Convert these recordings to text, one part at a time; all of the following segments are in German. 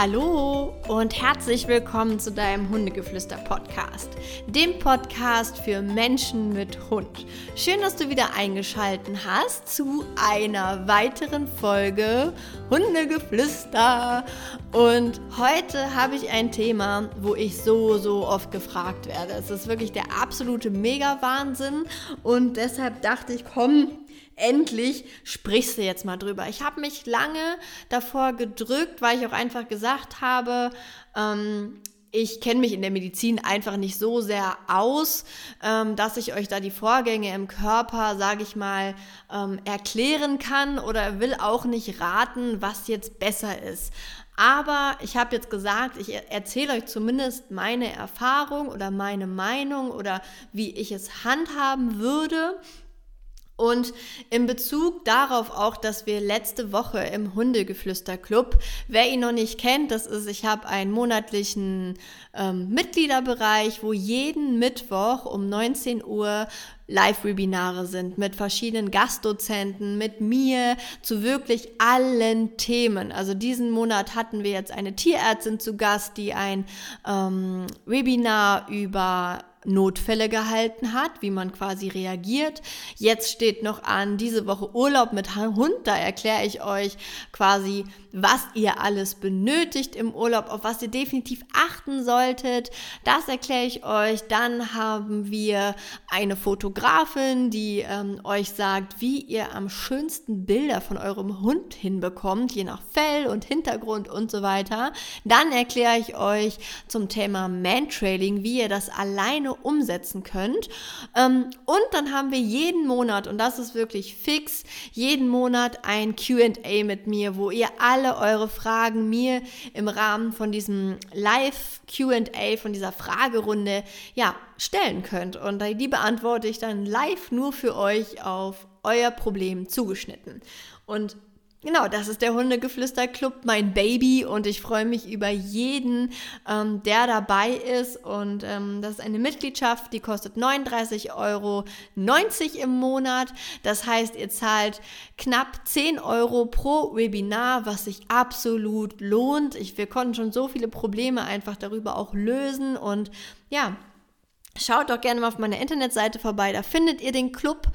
Hallo und herzlich willkommen zu deinem Hundegeflüster-Podcast, dem Podcast für Menschen mit Hund. Schön, dass du wieder eingeschaltet hast zu einer weiteren Folge Hundegeflüster. Und heute habe ich ein Thema, wo ich so, so oft gefragt werde. Es ist wirklich der absolute Mega-Wahnsinn und deshalb dachte ich, komm, endlich sprichst du jetzt mal drüber. Ich habe mich lange davor gedrückt, weil ich auch einfach gesagt habe, ähm, ich kenne mich in der Medizin einfach nicht so sehr aus, ähm, dass ich euch da die Vorgänge im Körper, sage ich mal, ähm, erklären kann oder will auch nicht raten, was jetzt besser ist. Aber ich habe jetzt gesagt, ich erzähle euch zumindest meine Erfahrung oder meine Meinung oder wie ich es handhaben würde. Und in Bezug darauf auch, dass wir letzte Woche im Hundegeflüster-Club, wer ihn noch nicht kennt, das ist, ich habe einen monatlichen ähm, Mitgliederbereich, wo jeden Mittwoch um 19 Uhr Live-Webinare sind mit verschiedenen Gastdozenten, mit mir zu wirklich allen Themen. Also diesen Monat hatten wir jetzt eine Tierärztin zu Gast, die ein ähm, Webinar über Notfälle gehalten hat, wie man quasi reagiert. Jetzt steht noch an diese Woche Urlaub mit Hund. Da erkläre ich euch quasi, was ihr alles benötigt im Urlaub, auf was ihr definitiv achten solltet. Das erkläre ich euch. Dann haben wir eine Fotografin, die ähm, euch sagt, wie ihr am schönsten Bilder von eurem Hund hinbekommt, je nach Fell und Hintergrund und so weiter. Dann erkläre ich euch zum Thema Mantrailing, wie ihr das alleine umsetzen könnt. Ähm, und dann haben wir jeden Monat, und das ist wirklich fix, jeden Monat ein QA mit mir, wo ihr alle eure Fragen mir im Rahmen von diesem Live-QA, von dieser Fragerunde, ja, stellen könnt. Und die beantworte ich dann live nur für euch auf euer Problem zugeschnitten. Und Genau, das ist der Hundegeflüster-Club, mein Baby. Und ich freue mich über jeden, ähm, der dabei ist. Und ähm, das ist eine Mitgliedschaft, die kostet 39,90 Euro im Monat. Das heißt, ihr zahlt knapp 10 Euro pro Webinar, was sich absolut lohnt. Ich, wir konnten schon so viele Probleme einfach darüber auch lösen. Und ja, schaut doch gerne mal auf meiner Internetseite vorbei, da findet ihr den Club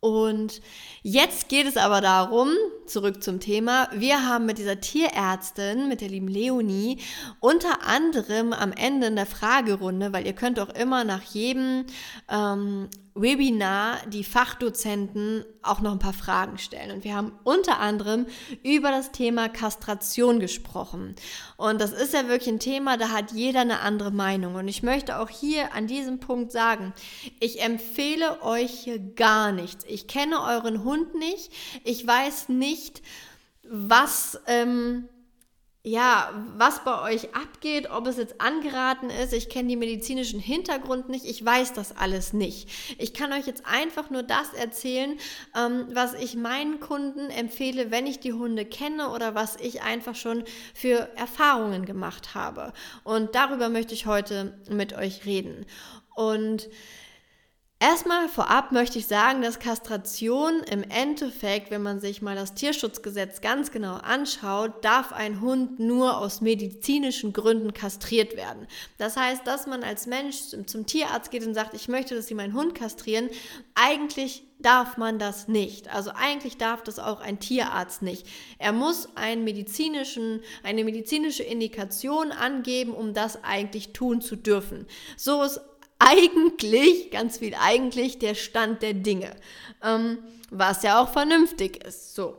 und jetzt geht es aber darum, zurück zum Thema, wir haben mit dieser Tierärztin, mit der lieben Leonie, unter anderem am Ende in der Fragerunde, weil ihr könnt auch immer nach jedem ähm, Webinar die Fachdozenten auch noch ein paar Fragen stellen. Und wir haben unter anderem über das Thema Kastration gesprochen. Und das ist ja wirklich ein Thema, da hat jeder eine andere Meinung. Und ich möchte auch hier an diesem Punkt sagen, ich empfehle euch hier gar nichts. Ich kenne euren Hund nicht. Ich weiß nicht, was... Ähm, ja, was bei euch abgeht, ob es jetzt angeraten ist. Ich kenne die medizinischen Hintergrund nicht. Ich weiß das alles nicht. Ich kann euch jetzt einfach nur das erzählen, ähm, was ich meinen Kunden empfehle, wenn ich die Hunde kenne oder was ich einfach schon für Erfahrungen gemacht habe. Und darüber möchte ich heute mit euch reden. Und Erstmal vorab möchte ich sagen, dass Kastration im Endeffekt, wenn man sich mal das Tierschutzgesetz ganz genau anschaut, darf ein Hund nur aus medizinischen Gründen kastriert werden. Das heißt, dass man als Mensch zum Tierarzt geht und sagt, ich möchte, dass Sie meinen Hund kastrieren, eigentlich darf man das nicht. Also eigentlich darf das auch ein Tierarzt nicht. Er muss einen medizinischen, eine medizinische Indikation angeben, um das eigentlich tun zu dürfen. So ist eigentlich, ganz viel eigentlich, der Stand der Dinge. Ähm, was ja auch vernünftig ist. So.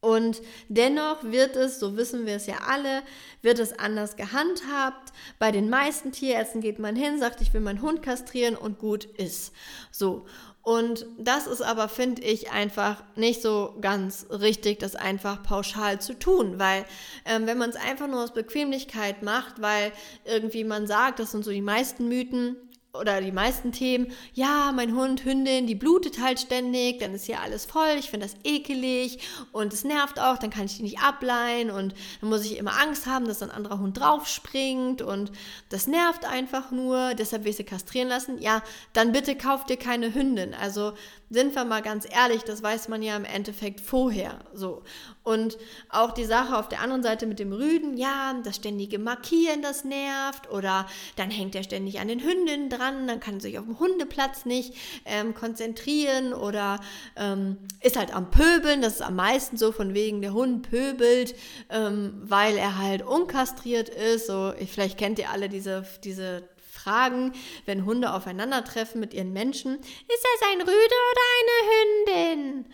Und dennoch wird es, so wissen wir es ja alle, wird es anders gehandhabt. Bei den meisten Tierärzten geht man hin, sagt, ich will meinen Hund kastrieren und gut ist. So. Und das ist aber, finde ich, einfach nicht so ganz richtig, das einfach pauschal zu tun, weil ähm, wenn man es einfach nur aus Bequemlichkeit macht, weil irgendwie man sagt, das sind so die meisten Mythen, oder die meisten Themen, ja, mein Hund, Hündin, die blutet halt ständig, dann ist hier alles voll, ich finde das ekelig und es nervt auch, dann kann ich die nicht ableihen und dann muss ich immer Angst haben, dass ein anderer Hund draufspringt und das nervt einfach nur, deshalb will ich sie kastrieren lassen. Ja, dann bitte kauft dir keine Hündin. Also sind wir mal ganz ehrlich, das weiß man ja im Endeffekt vorher so. Und auch die Sache auf der anderen Seite mit dem Rüden, ja, das ständige Markieren, das nervt oder dann hängt er ständig an den Hündinnen dran, dann kann er sich auf dem Hundeplatz nicht ähm, konzentrieren oder ähm, ist halt am Pöbeln, das ist am meisten so von wegen der Hund pöbelt, ähm, weil er halt unkastriert ist. So, vielleicht kennt ihr alle diese, diese Fragen, wenn Hunde aufeinandertreffen mit ihren Menschen. Ist das ein Rüde oder eine Hündin?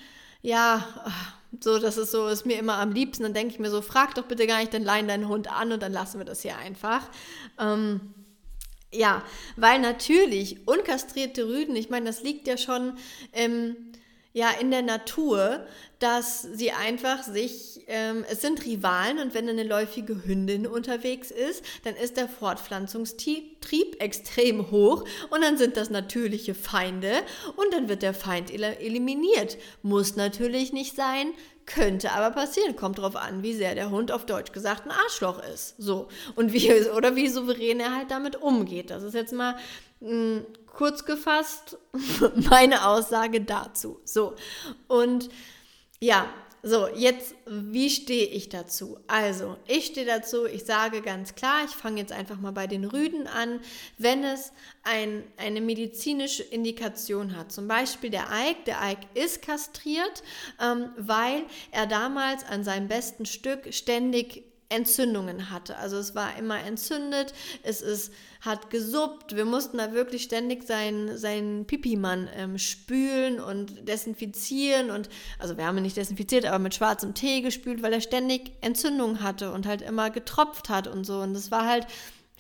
Ja, so, das ist so, ist mir immer am liebsten. Dann denke ich mir so, frag doch bitte gar nicht, dann leihen deinen Hund an und dann lassen wir das hier einfach. Ähm, ja, weil natürlich unkastrierte Rüden, ich meine, das liegt ja schon ähm, ja, in der Natur, dass sie einfach sich, ähm, es sind Rivalen und wenn eine läufige Hündin unterwegs ist, dann ist der Fortpflanzungstrieb extrem hoch und dann sind das natürliche Feinde und dann wird der Feind eliminiert. Muss natürlich nicht sein, könnte aber passieren. Kommt drauf an, wie sehr der Hund auf Deutsch gesagt ein Arschloch ist. So. Und wie, oder wie souverän er halt damit umgeht. Das ist jetzt mal mh, hm, kurz gefasst meine Aussage dazu. So. Und ja, so, jetzt, wie stehe ich dazu? Also, ich stehe dazu, ich sage ganz klar, ich fange jetzt einfach mal bei den Rüden an, wenn es ein, eine medizinische Indikation hat. Zum Beispiel der Eik, der Eik ist kastriert, ähm, weil er damals an seinem besten Stück ständig Entzündungen hatte. Also es war immer entzündet, es ist, hat gesuppt, wir mussten da wirklich ständig seinen, seinen Pipimann ähm, spülen und desinfizieren und, also wir haben ihn nicht desinfiziert, aber mit schwarzem Tee gespült, weil er ständig Entzündungen hatte und halt immer getropft hat und so. Und das war halt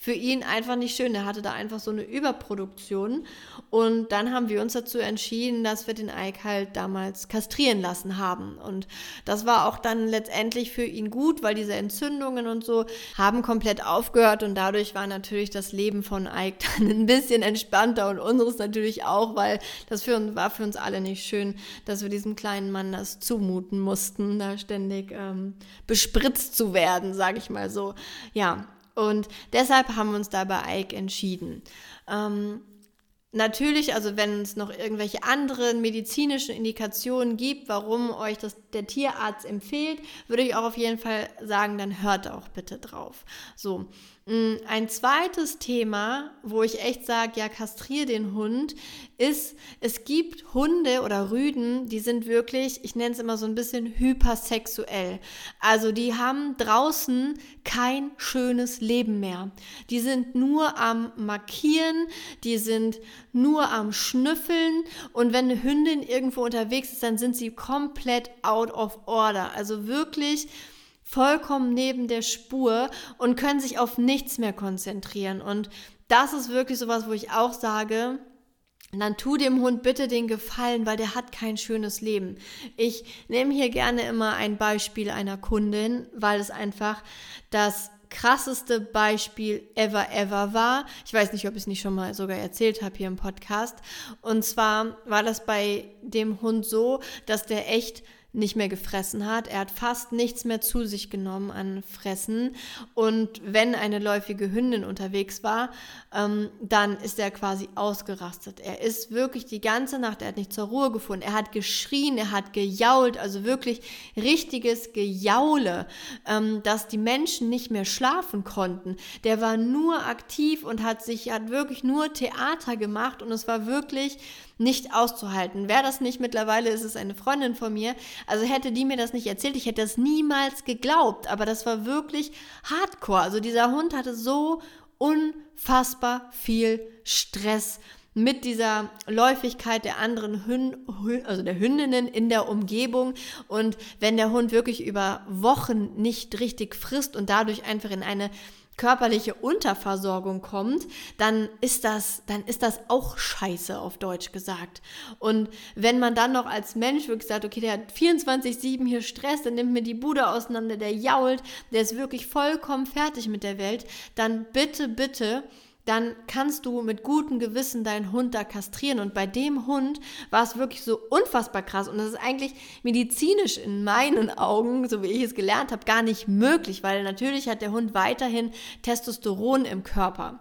für ihn einfach nicht schön. Er hatte da einfach so eine Überproduktion. Und dann haben wir uns dazu entschieden, dass wir den Ike halt damals kastrieren lassen haben. Und das war auch dann letztendlich für ihn gut, weil diese Entzündungen und so haben komplett aufgehört. Und dadurch war natürlich das Leben von Ike dann ein bisschen entspannter und unseres natürlich auch, weil das für uns, war für uns alle nicht schön, dass wir diesem kleinen Mann das zumuten mussten, da ständig ähm, bespritzt zu werden, sage ich mal so. Ja, und deshalb haben wir uns da bei Ike entschieden. Ähm, Natürlich, also wenn es noch irgendwelche anderen medizinischen Indikationen gibt, warum euch das der Tierarzt empfiehlt, würde ich auch auf jeden Fall sagen, dann hört auch bitte drauf. So, ein zweites Thema, wo ich echt sage, ja, kastriere den Hund, ist, es gibt Hunde oder Rüden, die sind wirklich, ich nenne es immer so ein bisschen hypersexuell. Also die haben draußen kein schönes Leben mehr. Die sind nur am Markieren, die sind nur am Schnüffeln und wenn eine Hündin irgendwo unterwegs ist, dann sind sie komplett out of order. Also wirklich vollkommen neben der Spur und können sich auf nichts mehr konzentrieren. Und das ist wirklich sowas, wo ich auch sage, dann tu dem Hund bitte den Gefallen, weil der hat kein schönes Leben. Ich nehme hier gerne immer ein Beispiel einer Kundin, weil es einfach das krasseste Beispiel ever, ever war. Ich weiß nicht, ob ich es nicht schon mal sogar erzählt habe hier im Podcast. Und zwar war das bei dem Hund so, dass der echt nicht mehr gefressen hat. Er hat fast nichts mehr zu sich genommen an Fressen. Und wenn eine läufige Hündin unterwegs war, ähm, dann ist er quasi ausgerastet. Er ist wirklich die ganze Nacht, er hat nicht zur Ruhe gefunden. Er hat geschrien, er hat gejault, also wirklich richtiges Gejaule, ähm, dass die Menschen nicht mehr schlafen konnten. Der war nur aktiv und hat sich, hat wirklich nur Theater gemacht und es war wirklich nicht auszuhalten. Wäre das nicht mittlerweile, ist es eine Freundin von mir. Also hätte die mir das nicht erzählt, ich hätte das niemals geglaubt. Aber das war wirklich hardcore. Also dieser Hund hatte so unfassbar viel Stress mit dieser Läufigkeit der anderen Hünd, also der Hündinnen in der Umgebung. Und wenn der Hund wirklich über Wochen nicht richtig frisst und dadurch einfach in eine körperliche Unterversorgung kommt, dann ist das, dann ist das auch scheiße auf Deutsch gesagt. Und wenn man dann noch als Mensch wirklich sagt, okay, der hat 24-7 hier Stress, der nimmt mir die Bude auseinander, der jault, der ist wirklich vollkommen fertig mit der Welt, dann bitte, bitte dann kannst du mit gutem Gewissen deinen Hund da kastrieren. Und bei dem Hund war es wirklich so unfassbar krass. Und das ist eigentlich medizinisch in meinen Augen, so wie ich es gelernt habe, gar nicht möglich, weil natürlich hat der Hund weiterhin Testosteron im Körper.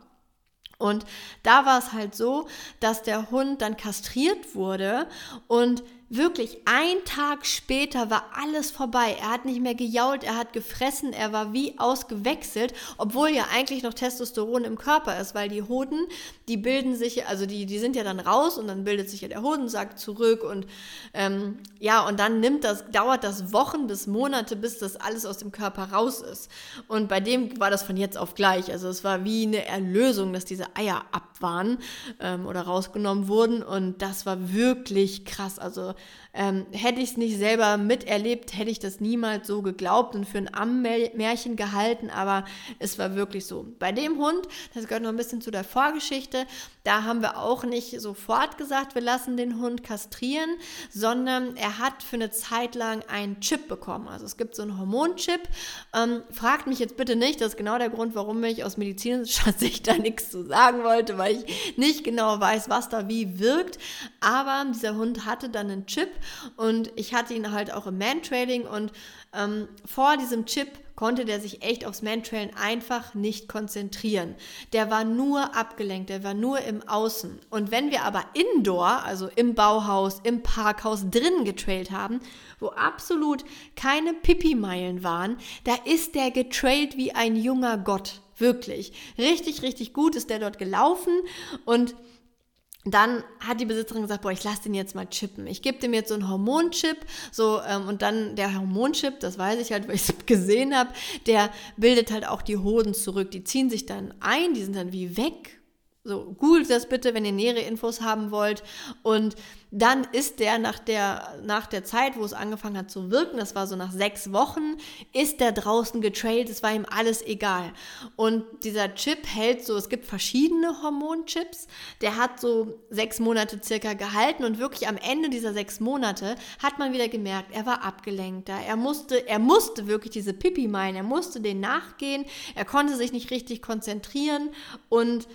Und da war es halt so, dass der Hund dann kastriert wurde und wirklich ein Tag später war alles vorbei. Er hat nicht mehr gejault, er hat gefressen, er war wie ausgewechselt, obwohl ja eigentlich noch Testosteron im Körper ist, weil die Hoden, die bilden sich, also die, die sind ja dann raus und dann bildet sich ja der Hodensack zurück und ähm, ja, und dann nimmt das, dauert das Wochen bis Monate, bis das alles aus dem Körper raus ist. Und bei dem war das von jetzt auf gleich. Also es war wie eine Erlösung, dass diese Eier ab waren ähm, oder rausgenommen wurden und das war wirklich krass. Also ähm, hätte ich es nicht selber miterlebt, hätte ich das niemals so geglaubt und für ein Ammenmärchen gehalten, aber es war wirklich so. Bei dem Hund, das gehört noch ein bisschen zu der Vorgeschichte, da haben wir auch nicht sofort gesagt, wir lassen den Hund kastrieren, sondern er hat für eine Zeit lang einen Chip bekommen. Also es gibt so einen Hormonchip. Ähm, fragt mich jetzt bitte nicht, das ist genau der Grund, warum ich aus medizinischer Sicht da nichts zu sagen wollte, weil ich nicht genau weiß, was da wie wirkt. Aber dieser Hund hatte dann einen Chip und ich hatte ihn halt auch im Man-Trailing und ähm, vor diesem Chip konnte der sich echt aufs Mantrailen einfach nicht konzentrieren. Der war nur abgelenkt, der war nur im Außen. Und wenn wir aber indoor, also im Bauhaus, im Parkhaus drinnen getrailt haben, wo absolut keine Pipi-Meilen waren, da ist der getrailt wie ein junger Gott. Wirklich. Richtig, richtig gut ist der dort gelaufen und dann hat die Besitzerin gesagt, boah, ich lasse den jetzt mal chippen. Ich gebe dem jetzt so einen Hormonchip, so ähm, und dann der Hormonchip, das weiß ich halt, weil ich es gesehen habe, der bildet halt auch die Hoden zurück. Die ziehen sich dann ein, die sind dann wie weg so, googelt das bitte, wenn ihr nähere Infos haben wollt. Und dann ist der nach der, nach der Zeit, wo es angefangen hat zu wirken, das war so nach sechs Wochen, ist der draußen getrailt, es war ihm alles egal. Und dieser Chip hält so, es gibt verschiedene Hormonchips, der hat so sechs Monate circa gehalten. Und wirklich am Ende dieser sechs Monate hat man wieder gemerkt, er war abgelenkter, er musste, er musste wirklich diese Pipi meinen, er musste den nachgehen, er konnte sich nicht richtig konzentrieren. Und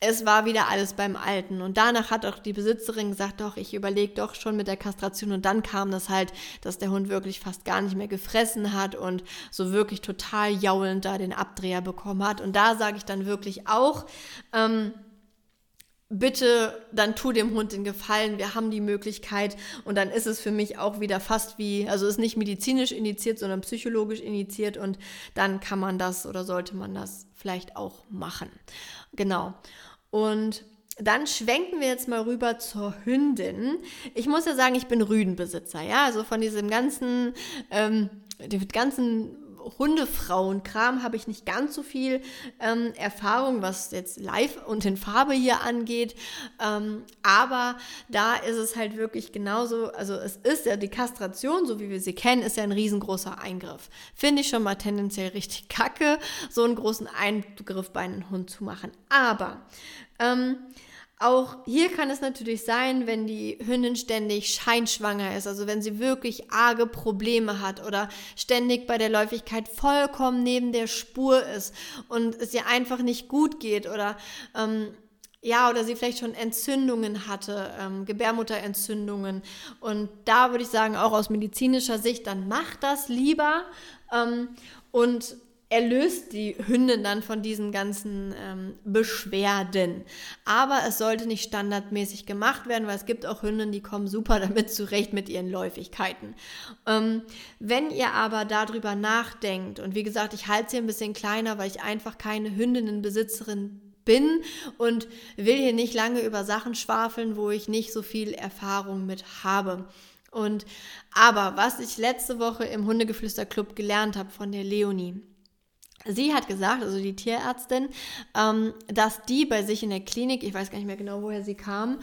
es war wieder alles beim Alten. Und danach hat auch die Besitzerin gesagt, doch, ich überlege doch schon mit der Kastration. Und dann kam das halt, dass der Hund wirklich fast gar nicht mehr gefressen hat und so wirklich total jaulend da den Abdreher bekommen hat. Und da sage ich dann wirklich auch, ähm, bitte dann tu dem Hund den Gefallen, wir haben die Möglichkeit und dann ist es für mich auch wieder fast wie, also ist nicht medizinisch indiziert, sondern psychologisch indiziert und dann kann man das oder sollte man das vielleicht auch machen. Genau. Und dann schwenken wir jetzt mal rüber zur Hündin. Ich muss ja sagen, ich bin Rüdenbesitzer, ja, also von diesem ganzen, ähm, dem ganzen Hundefrauenkram habe ich nicht ganz so viel ähm, Erfahrung, was jetzt live und in Farbe hier angeht. Ähm, aber da ist es halt wirklich genauso. Also es ist ja die Kastration, so wie wir sie kennen, ist ja ein riesengroßer Eingriff. Finde ich schon mal tendenziell richtig kacke, so einen großen Eingriff bei einem Hund zu machen. Aber ähm, auch hier kann es natürlich sein, wenn die Hündin ständig scheinschwanger ist, also wenn sie wirklich arge Probleme hat oder ständig bei der Läufigkeit vollkommen neben der Spur ist und es ihr einfach nicht gut geht oder ähm, ja, oder sie vielleicht schon Entzündungen hatte, ähm, Gebärmutterentzündungen. Und da würde ich sagen, auch aus medizinischer Sicht, dann macht das lieber. Ähm, und erlöst die Hündin dann von diesen ganzen ähm, Beschwerden. Aber es sollte nicht standardmäßig gemacht werden, weil es gibt auch Hündinnen, die kommen super damit zurecht mit ihren Läufigkeiten. Ähm, wenn ihr aber darüber nachdenkt, und wie gesagt, ich halte sie ein bisschen kleiner, weil ich einfach keine Hündinnenbesitzerin bin und will hier nicht lange über Sachen schwafeln, wo ich nicht so viel Erfahrung mit habe. Und aber was ich letzte Woche im Hundegeflüster-Club gelernt habe von der Leonie, Sie hat gesagt, also die Tierärztin, ähm, dass die bei sich in der Klinik, ich weiß gar nicht mehr genau, woher sie kam,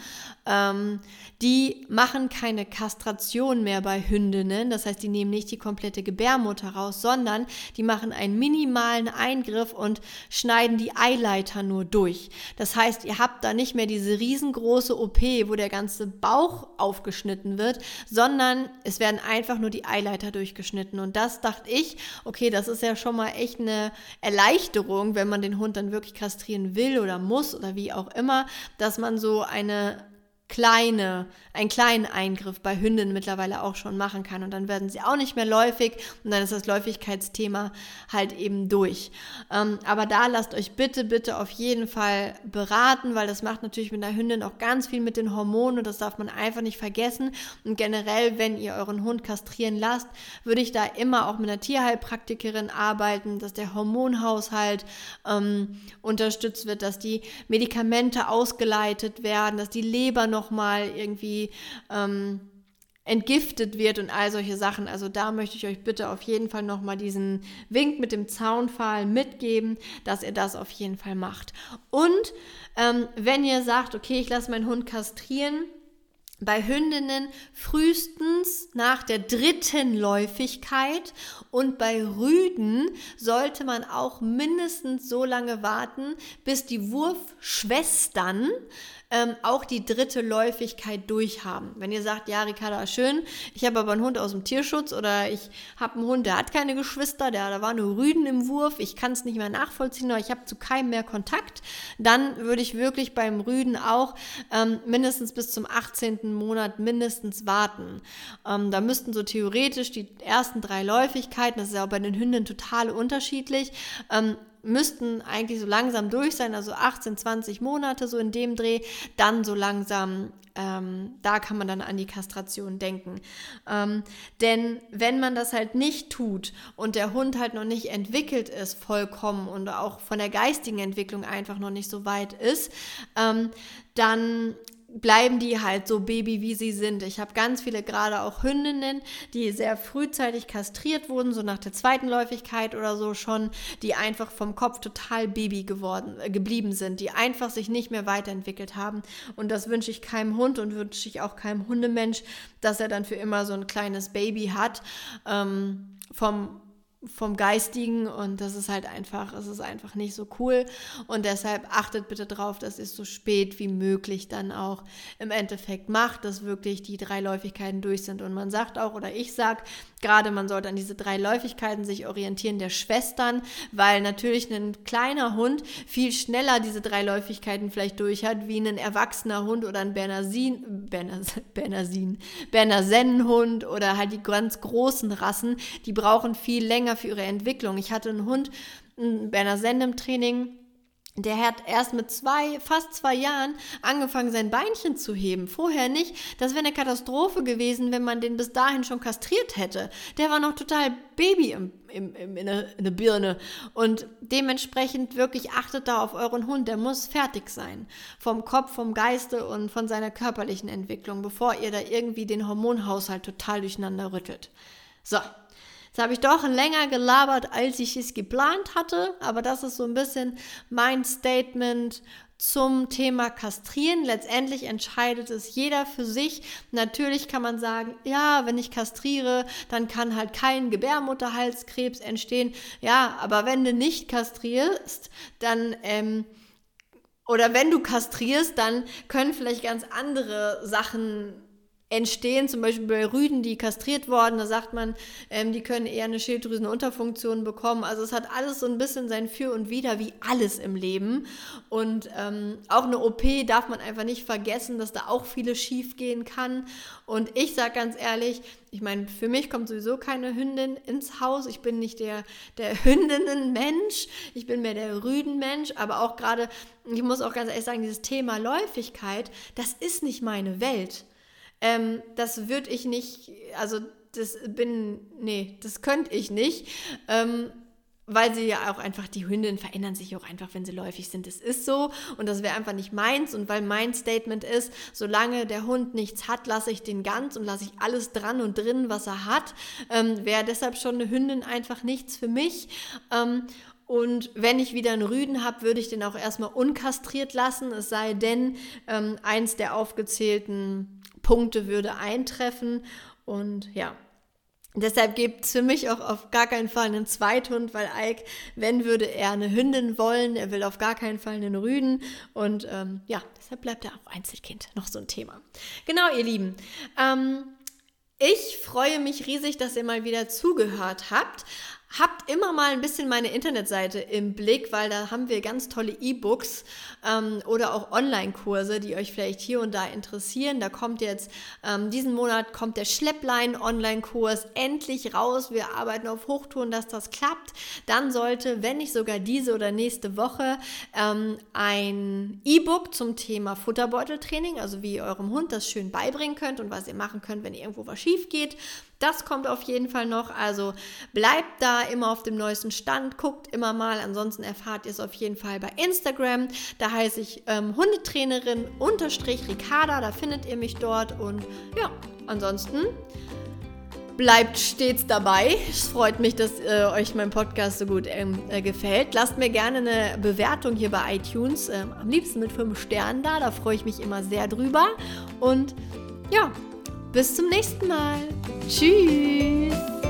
ähm, die machen keine Kastration mehr bei Hündinnen. Das heißt, die nehmen nicht die komplette Gebärmutter raus, sondern die machen einen minimalen Eingriff und schneiden die Eileiter nur durch. Das heißt, ihr habt da nicht mehr diese riesengroße OP, wo der ganze Bauch aufgeschnitten wird, sondern es werden einfach nur die Eileiter durchgeschnitten. Und das dachte ich, okay, das ist ja schon mal echt eine Erleichterung, wenn man den Hund dann wirklich kastrieren will oder muss oder wie auch immer, dass man so eine kleine, einen kleinen Eingriff bei Hündinnen mittlerweile auch schon machen kann. Und dann werden sie auch nicht mehr läufig und dann ist das Läufigkeitsthema halt eben durch. Ähm, aber da lasst euch bitte, bitte auf jeden Fall beraten, weil das macht natürlich mit einer Hündin auch ganz viel mit den Hormonen und das darf man einfach nicht vergessen. Und generell, wenn ihr euren Hund kastrieren lasst, würde ich da immer auch mit einer Tierheilpraktikerin arbeiten, dass der Hormonhaushalt ähm, unterstützt wird, dass die Medikamente ausgeleitet werden, dass die Leber noch nochmal irgendwie ähm, entgiftet wird und all solche Sachen. Also da möchte ich euch bitte auf jeden Fall nochmal diesen Wink mit dem Zaunpfahl mitgeben, dass ihr das auf jeden Fall macht. Und ähm, wenn ihr sagt, okay, ich lasse meinen Hund kastrieren, bei Hündinnen frühestens nach der dritten Läufigkeit und bei Rüden sollte man auch mindestens so lange warten, bis die Wurfschwestern ähm, auch die dritte Läufigkeit durchhaben. Wenn ihr sagt, ja, Ricarda, schön, ich habe aber einen Hund aus dem Tierschutz oder ich habe einen Hund, der hat keine Geschwister, der, da war nur Rüden im Wurf, ich kann es nicht mehr nachvollziehen oder ich habe zu keinem mehr Kontakt, dann würde ich wirklich beim Rüden auch ähm, mindestens bis zum 18. Monat mindestens warten. Ähm, da müssten so theoretisch die ersten drei Läufigkeiten, das ist ja auch bei den Hünden total unterschiedlich, ähm, müssten eigentlich so langsam durch sein, also 18, 20 Monate so in dem Dreh, dann so langsam, ähm, da kann man dann an die Kastration denken. Ähm, denn wenn man das halt nicht tut und der Hund halt noch nicht entwickelt ist vollkommen und auch von der geistigen Entwicklung einfach noch nicht so weit ist, ähm, dann bleiben die halt so Baby, wie sie sind. Ich habe ganz viele, gerade auch Hündinnen, die sehr frühzeitig kastriert wurden, so nach der zweiten Läufigkeit oder so schon, die einfach vom Kopf total Baby geworden, äh, geblieben sind, die einfach sich nicht mehr weiterentwickelt haben. Und das wünsche ich keinem Hund und wünsche ich auch keinem Hundemensch, dass er dann für immer so ein kleines Baby hat. Ähm, vom vom Geistigen und das ist halt einfach, es ist einfach nicht so cool. Und deshalb achtet bitte drauf, dass ihr es so spät wie möglich dann auch im Endeffekt macht, dass wirklich die drei Läufigkeiten durch sind. Und man sagt auch oder ich sag gerade, man sollte an diese drei Läufigkeiten sich orientieren der Schwestern, weil natürlich ein kleiner Hund viel schneller diese drei Läufigkeiten vielleicht durch hat, wie ein erwachsener Hund oder ein Bernarsin, Bernarsin, Bernarsen-Hund oder halt die ganz großen Rassen, die brauchen viel länger länger für ihre Entwicklung. Ich hatte einen Hund bei einer Sendem Training, der hat erst mit zwei, fast zwei Jahren angefangen, sein Beinchen zu heben. Vorher nicht. Das wäre eine Katastrophe gewesen, wenn man den bis dahin schon kastriert hätte. Der war noch total Baby im, im, im, in, der, in der Birne. Und dementsprechend wirklich achtet da auf euren Hund. Der muss fertig sein. Vom Kopf, vom Geiste und von seiner körperlichen Entwicklung, bevor ihr da irgendwie den Hormonhaushalt total durcheinander rüttelt. So, Jetzt habe ich doch länger gelabert, als ich es geplant hatte, aber das ist so ein bisschen mein Statement zum Thema Kastrieren. Letztendlich entscheidet es jeder für sich. Natürlich kann man sagen, ja, wenn ich kastriere, dann kann halt kein Gebärmutterhalskrebs entstehen. Ja, aber wenn du nicht kastrierst, dann ähm, oder wenn du kastrierst, dann können vielleicht ganz andere Sachen entstehen, zum Beispiel bei Rüden, die kastriert worden, da sagt man, ähm, die können eher eine Schilddrüsenunterfunktion bekommen. Also es hat alles so ein bisschen sein Für und Wider, wie alles im Leben. Und ähm, auch eine OP darf man einfach nicht vergessen, dass da auch vieles schief gehen kann. Und ich sage ganz ehrlich, ich meine, für mich kommt sowieso keine Hündin ins Haus. Ich bin nicht der, der Hündinnen-Mensch. Ich bin mehr der Rüden-Mensch. Aber auch gerade, ich muss auch ganz ehrlich sagen, dieses Thema Läufigkeit, das ist nicht meine Welt. Ähm, das würde ich nicht, also das bin, nee, das könnte ich nicht. Ähm, weil sie ja auch einfach, die Hündinnen verändern sich auch einfach, wenn sie läufig sind. Es ist so und das wäre einfach nicht meins. Und weil mein Statement ist, solange der Hund nichts hat, lasse ich den ganz und lasse ich alles dran und drin, was er hat, ähm, wäre deshalb schon eine Hündin einfach nichts für mich. Ähm, und wenn ich wieder einen Rüden habe, würde ich den auch erstmal unkastriert lassen, es sei denn, ähm, eins der aufgezählten Punkte würde eintreffen. Und ja, Deshalb gibt es für mich auch auf gar keinen Fall einen Zweithund, weil Ike, wenn würde er eine Hündin wollen, er will auf gar keinen Fall einen Rüden. Und ähm, ja, deshalb bleibt er auch Einzelkind. Noch so ein Thema. Genau, ihr Lieben. Ähm, ich freue mich riesig, dass ihr mal wieder zugehört habt. Habt immer mal ein bisschen meine Internetseite im Blick, weil da haben wir ganz tolle E-Books ähm, oder auch Online-Kurse, die euch vielleicht hier und da interessieren. Da kommt jetzt, ähm, diesen Monat kommt der Schlepplein-Online-Kurs endlich raus. Wir arbeiten auf Hochtouren, dass das klappt. Dann sollte, wenn nicht sogar diese oder nächste Woche, ähm, ein E-Book zum Thema Futterbeuteltraining, also wie ihr eurem Hund das schön beibringen könnt und was ihr machen könnt, wenn irgendwo was schief geht. Das kommt auf jeden Fall noch. Also bleibt da immer auf dem neuesten Stand, guckt immer mal. Ansonsten erfahrt ihr es auf jeden Fall bei Instagram. Da heiße ich ähm, Hundetrainerin unterstrich Ricarda. Da findet ihr mich dort. Und ja, ansonsten bleibt stets dabei. Es freut mich, dass äh, euch mein Podcast so gut ähm, äh, gefällt. Lasst mir gerne eine Bewertung hier bei iTunes, äh, am liebsten mit 5 Sternen da. Da freue ich mich immer sehr drüber. Und ja, bis zum nächsten Mal. Tschüss.